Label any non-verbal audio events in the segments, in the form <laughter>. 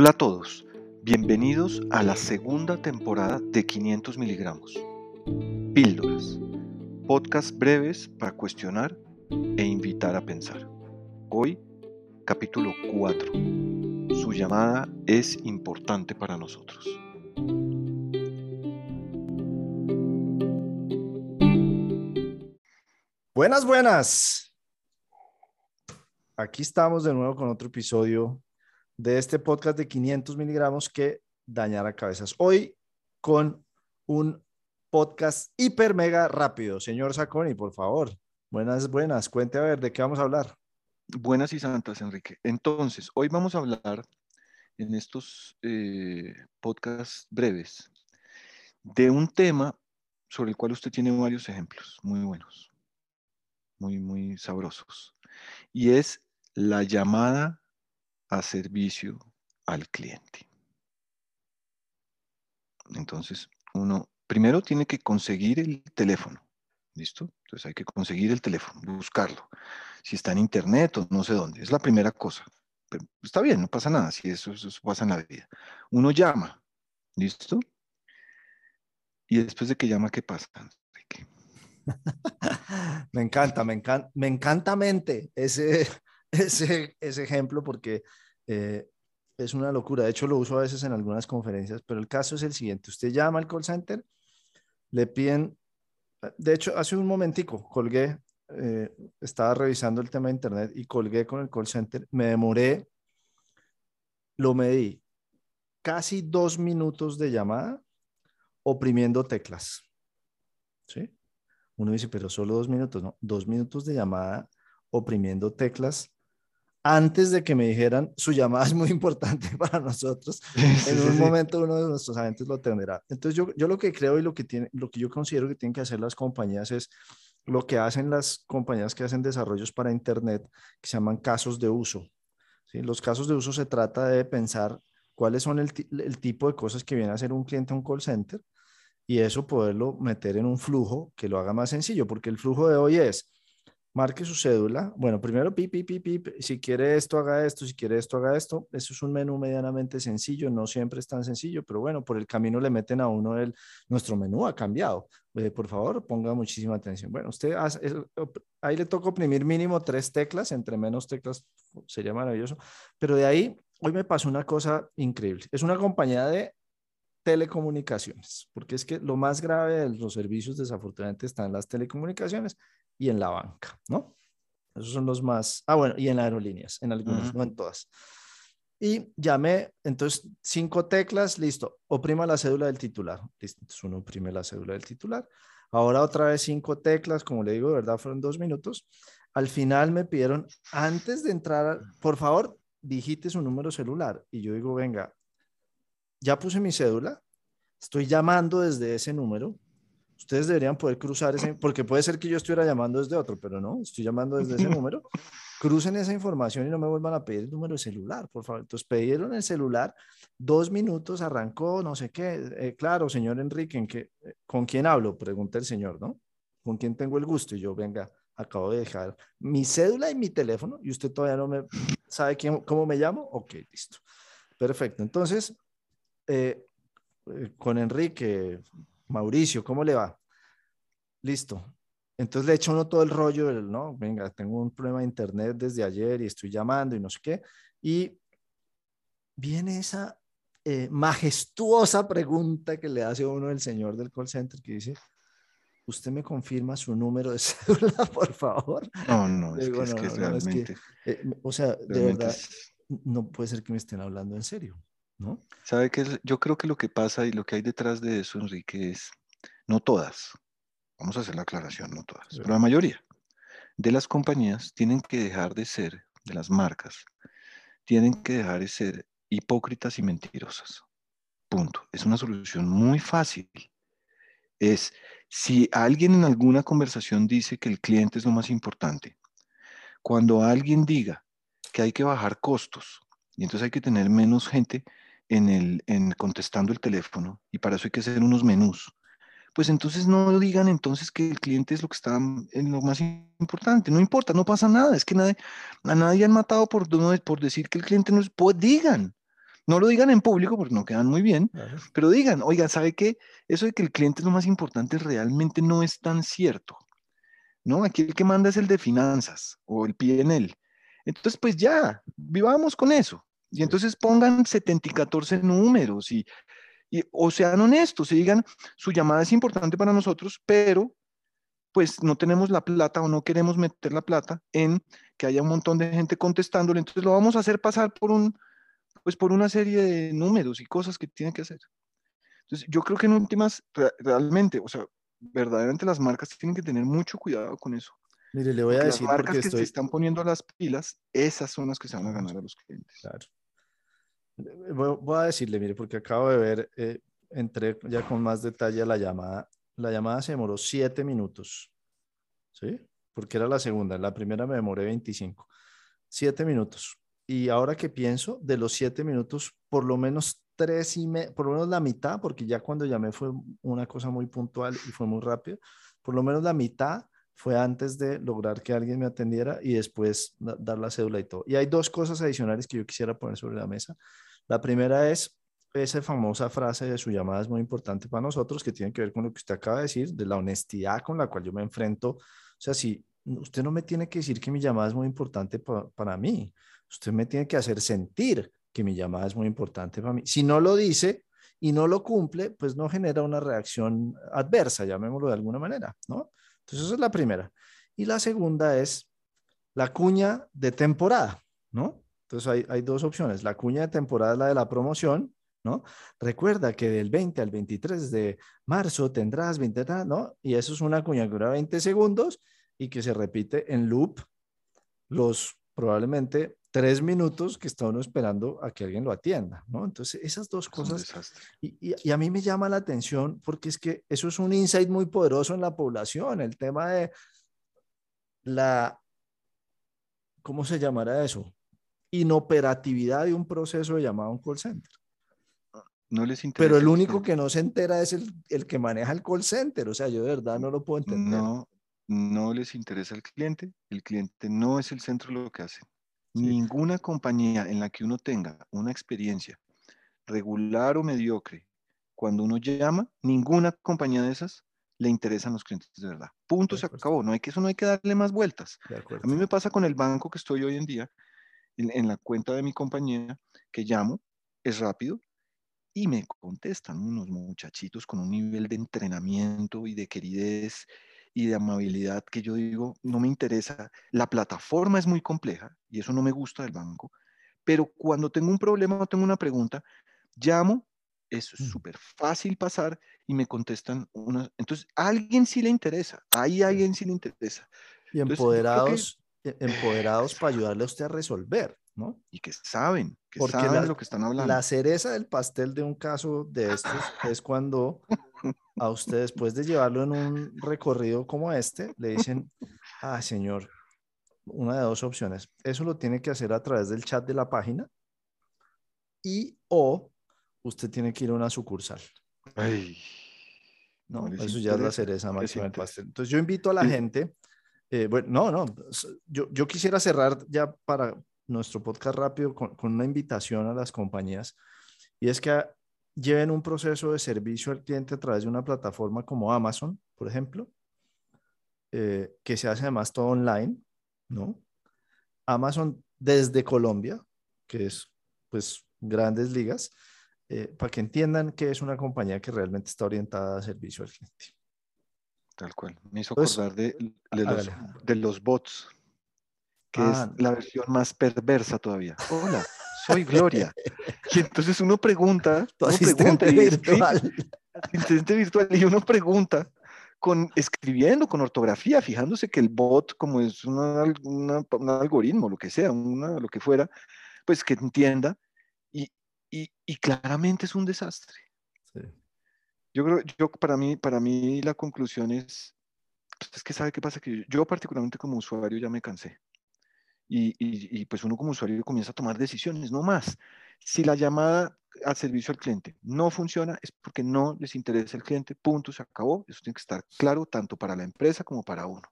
Hola a todos, bienvenidos a la segunda temporada de 500 miligramos. Píldoras, podcast breves para cuestionar e invitar a pensar. Hoy, capítulo 4. Su llamada es importante para nosotros. Buenas, buenas. Aquí estamos de nuevo con otro episodio de este podcast de 500 miligramos que dañará cabezas. Hoy con un podcast hiper mega rápido. Señor Saconi, por favor. Buenas, buenas. Cuente a ver de qué vamos a hablar. Buenas y santas, Enrique. Entonces, hoy vamos a hablar en estos eh, podcasts breves de un tema sobre el cual usted tiene varios ejemplos muy buenos, muy, muy sabrosos. Y es la llamada a servicio al cliente. Entonces, uno primero tiene que conseguir el teléfono. ¿Listo? Entonces hay que conseguir el teléfono, buscarlo. Si está en internet o no sé dónde. Es la primera cosa. Pero está bien, no pasa nada si eso, eso pasa en la vida. Uno llama. ¿Listo? Y después de que llama, ¿qué pasa? <laughs> me encanta, me encanta, me encanta mente ese, <laughs> ese, ese ejemplo porque eh, es una locura. De hecho, lo uso a veces en algunas conferencias, pero el caso es el siguiente. Usted llama al call center, le piden, de hecho, hace un momentico colgué, eh, estaba revisando el tema de internet y colgué con el call center. Me demoré, lo medí, casi dos minutos de llamada oprimiendo teclas. ¿Sí? Uno dice, pero solo dos minutos, ¿no? Dos minutos de llamada oprimiendo teclas antes de que me dijeran, su llamada es muy importante <laughs> para nosotros. <laughs> en un momento uno de nuestros agentes lo tendrá. Entonces yo, yo lo que creo y lo que, tiene, lo que yo considero que tienen que hacer las compañías es lo que hacen las compañías que hacen desarrollos para Internet, que se llaman casos de uso. ¿sí? Los casos de uso se trata de pensar cuáles son el, el tipo de cosas que viene a hacer un cliente a un call center y eso poderlo meter en un flujo que lo haga más sencillo, porque el flujo de hoy es, marque su cédula. Bueno, primero, pip, pip, pip. Si quiere esto, haga esto. Si quiere esto, haga esto. Eso es un menú medianamente sencillo. No siempre es tan sencillo, pero bueno, por el camino le meten a uno el, nuestro menú ha cambiado. Eh, por favor, ponga muchísima atención. Bueno, usted hace, ahí le toca oprimir mínimo tres teclas. Entre menos teclas sería maravilloso. Pero de ahí, hoy me pasó una cosa increíble. Es una compañía de telecomunicaciones, porque es que lo más grave de los servicios desafortunadamente están las telecomunicaciones y en la banca, ¿no? Esos son los más, ah, bueno, y en aerolíneas, en algunas, no en todas. Y llamé, entonces, cinco teclas, listo, oprima la cédula del titular. Listo, entonces uno oprime la cédula del titular. Ahora otra vez cinco teclas, como le digo, ¿verdad? Fueron dos minutos. Al final me pidieron, antes de entrar, por favor, digite su número celular. Y yo digo, venga, ya puse mi cédula, estoy llamando desde ese número, ustedes deberían poder cruzar ese, porque puede ser que yo estuviera llamando desde otro, pero no, estoy llamando desde ese número. Crucen esa información y no me vuelvan a pedir el número de celular, por favor. Entonces pidieron el celular, dos minutos, arrancó, no sé qué. Eh, claro, señor Enrique, ¿en qué, eh, ¿con quién hablo? Pregunta el señor, ¿no? ¿Con quién tengo el gusto? Y yo, venga, acabo de dejar mi cédula y mi teléfono y usted todavía no me sabe quién, cómo me llamo. Ok, listo. Perfecto. Entonces, eh, con Enrique, Mauricio, ¿cómo le va? Listo. Entonces le echa uno todo el rollo, no, venga, tengo un problema de internet desde ayer y estoy llamando y no sé qué. Y viene esa eh, majestuosa pregunta que le hace uno el señor del call center que dice, ¿usted me confirma su número de <laughs> cédula, por favor? No, no, es que, es que realmente... o sea, de verdad, no puede ser que me estén hablando en serio, ¿no? ¿Sabe? Yo creo que lo que pasa y lo que hay detrás de eso, Enrique, es, no todas, vamos a hacer la aclaración, no todas, pero la mayoría de las compañías tienen que dejar de ser, de las marcas, tienen que dejar de ser hipócritas y mentirosas. Punto. Es una solución muy fácil. Es si alguien en alguna conversación dice que el cliente es lo más importante, cuando alguien diga que hay que bajar costos y entonces hay que tener menos gente en, el, en contestando el teléfono y para eso hay que hacer unos menús pues entonces no digan entonces que el cliente es lo que está en lo más importante. No importa, no pasa nada. Es que nadie, a nadie han matado por, por decir que el cliente no es. Pues digan, No lo digan en público porque no quedan muy bien, pero digan, oigan, ¿sabe qué? Eso de que el cliente es lo más importante realmente no es tan cierto. ¿No? Aquí el que manda es el de finanzas o el PNL. Entonces, pues ya, vivamos con eso. Y entonces pongan 70 y 14 números y, y, o sean honestos y digan, su llamada es importante para nosotros, pero pues no tenemos la plata o no queremos meter la plata en que haya un montón de gente contestándole, entonces lo vamos a hacer pasar por un, pues por una serie de números y cosas que tiene que hacer. Entonces, yo creo que en últimas, realmente, o sea, verdaderamente las marcas tienen que tener mucho cuidado con eso. Mire, le voy a decir las marcas que se están poniendo las pilas, esas son las que se van a ganar a los clientes. Claro. Voy, a decirle, mire, porque acabo de ver, eh, entré ya con más detalle a la llamada. La llamada se demoró siete minutos, ¿sí? Porque era la segunda, la primera me demoré 25. Siete minutos. Y ahora que pienso, de los siete minutos, por lo menos tres y me, por lo menos la mitad, porque ya cuando llamé fue una cosa muy puntual y fue muy rápido, por lo menos la mitad fue antes de lograr que alguien me atendiera y después dar la cédula y todo. Y hay dos cosas adicionales que yo quisiera poner sobre la mesa. La primera es esa famosa frase de su llamada es muy importante para nosotros, que tiene que ver con lo que usted acaba de decir, de la honestidad con la cual yo me enfrento. O sea, si usted no me tiene que decir que mi llamada es muy importante para mí, usted me tiene que hacer sentir que mi llamada es muy importante para mí. Si no lo dice y no lo cumple, pues no genera una reacción adversa, llamémoslo de alguna manera, ¿no? Entonces, esa es la primera. Y la segunda es la cuña de temporada, ¿no? Entonces, hay, hay dos opciones. La cuña de temporada es la de la promoción, ¿no? Recuerda que del 20 al 23 de marzo tendrás 20, ¿no? Y eso es una cuña que dura 20 segundos y que se repite en loop los probablemente tres minutos que está uno esperando a que alguien lo atienda, ¿no? Entonces, esas dos cosas. Y, y, a mí me llama la atención porque es que eso es un insight muy poderoso en la población, el tema de la, ¿cómo se llamará eso? Inoperatividad de un proceso de llamado a un call center. No les interesa. Pero el único que no se entera es el, el, que maneja el call center. O sea, yo de verdad no lo puedo entender. No, no les interesa el cliente. El cliente no es el centro de lo que hacen. Ninguna compañía en la que uno tenga una experiencia regular o mediocre, cuando uno llama, ninguna compañía de esas le interesan los clientes de verdad. Punto, se acabó. No hay que, eso no hay que darle más vueltas. A mí me pasa con el banco que estoy hoy en día, en, en la cuenta de mi compañía, que llamo, es rápido, y me contestan unos muchachitos con un nivel de entrenamiento y de queridez y de amabilidad que yo digo, no me interesa. La plataforma es muy compleja y eso no me gusta del banco, pero cuando tengo un problema o tengo una pregunta, llamo, es mm. súper fácil pasar y me contestan una... Entonces, a alguien sí le interesa, ahí a alguien sí le interesa. Y empoderados, empoderados para ayudarle a usted a resolver. Y que saben, que saben lo que están hablando. La cereza del pastel de un caso de estos es cuando a usted, después de llevarlo en un recorrido como este, le dicen, ah, señor, una de dos opciones. Eso lo tiene que hacer a través del chat de la página y o usted tiene que ir a una sucursal. no, eso ya es la cereza máxima del pastel. Entonces yo invito a la gente, eh, bueno, no, no, yo, yo quisiera cerrar ya para, nuestro podcast rápido con, una invitación a las compañías y es que lleven un proceso de servicio al cliente a través de una plataforma como Amazon, por ejemplo, eh, que se hace además todo online, ¿no? Amazon desde Colombia, que es pues grandes ligas, eh, para que entiendan que es una compañía que realmente está orientada a servicio al cliente. Tal cual. Me hizo acordar de, los, de los bots que es ah, la versión más perversa todavía. Hola, soy Gloria. y entonces uno pregunta, <laughs> tu asistente virtual. asistente virtual, y uno pregunta con escribiendo con ortografía, fijándose que el bot, como es una, un algoritmo, lo que sea, una, lo que fuera, pues que entienda, y, y, y claramente es un desastre. Yo creo, yo para mí, para mí la conclusión es, pues es que sabe qué pasa, que yo particularmente como usuario ya me cansé y, pues uno como usuario comienza a tomar decisiones, no más. Si la llamada al servicio al cliente no funciona, es porque no les interesa el cliente, punto, se acabó. Eso tiene que estar claro tanto para la empresa como para uno.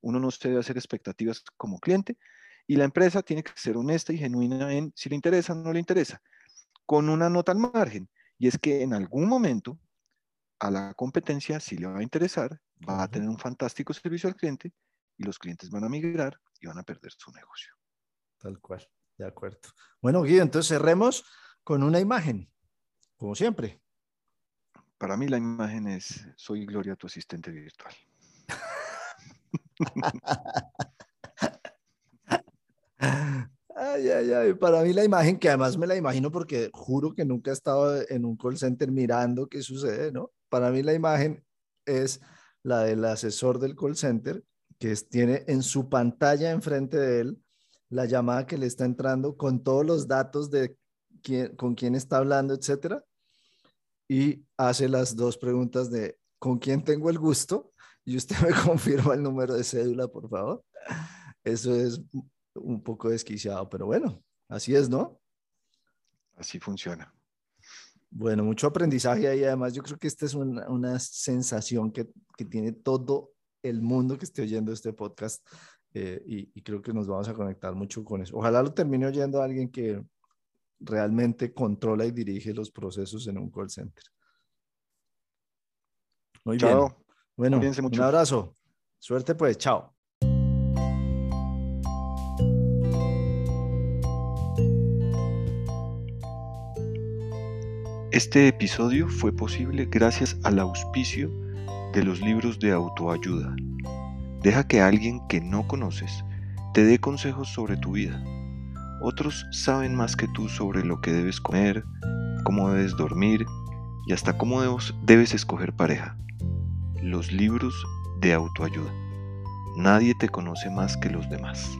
Uno no se debe hacer expectativas como cliente y la empresa tiene que ser honesta y genuina en si le interesa o no le interesa. con una nota al margen, y es que en algún momento a la competencia sí le va a interesar, va a tener un fantástico servicio al cliente y los clientes van a migrar y van a perder su negocio. Tal cual, de acuerdo. Bueno, Guido, entonces cerremos con una imagen, como siempre. Para mí la imagen es, soy Gloria, tu asistente virtual. Ay, ay, ay. Para mí la imagen, que además me la imagino porque juro que nunca he estado en un call center mirando qué sucede, ¿no? Para mí la imagen es la del asesor del call center que tiene en su pantalla enfrente de él la llamada que le está entrando con todos los datos de quién, con quién está hablando, etcétera, y hace las dos preguntas de con quién tengo el gusto y usted <laughs> me confirma el número de cédula, por favor. Eso es un poco desquiciado, pero bueno, así es, ¿no? Así funciona. Bueno, mucho aprendizaje ahí. Además, yo creo que esta es una, sensación que, tiene todo el mundo que esté oyendo este podcast eh, y, creo que nos vamos a conectar mucho con eso. Ojalá lo termine oyendo alguien que realmente controla y dirige los procesos en un call center. Muy bien. Bueno, un abrazo. Suerte pues, chao. Este episodio fue posible gracias al auspicio de los libros de autoayuda. Deja que alguien que no conoces te dé consejos sobre tu vida. Otros saben más que tú sobre lo que debes comer, cómo debes dormir y hasta cómo debes escoger pareja. Los libros de autoayuda. Nadie te conoce más que los demás.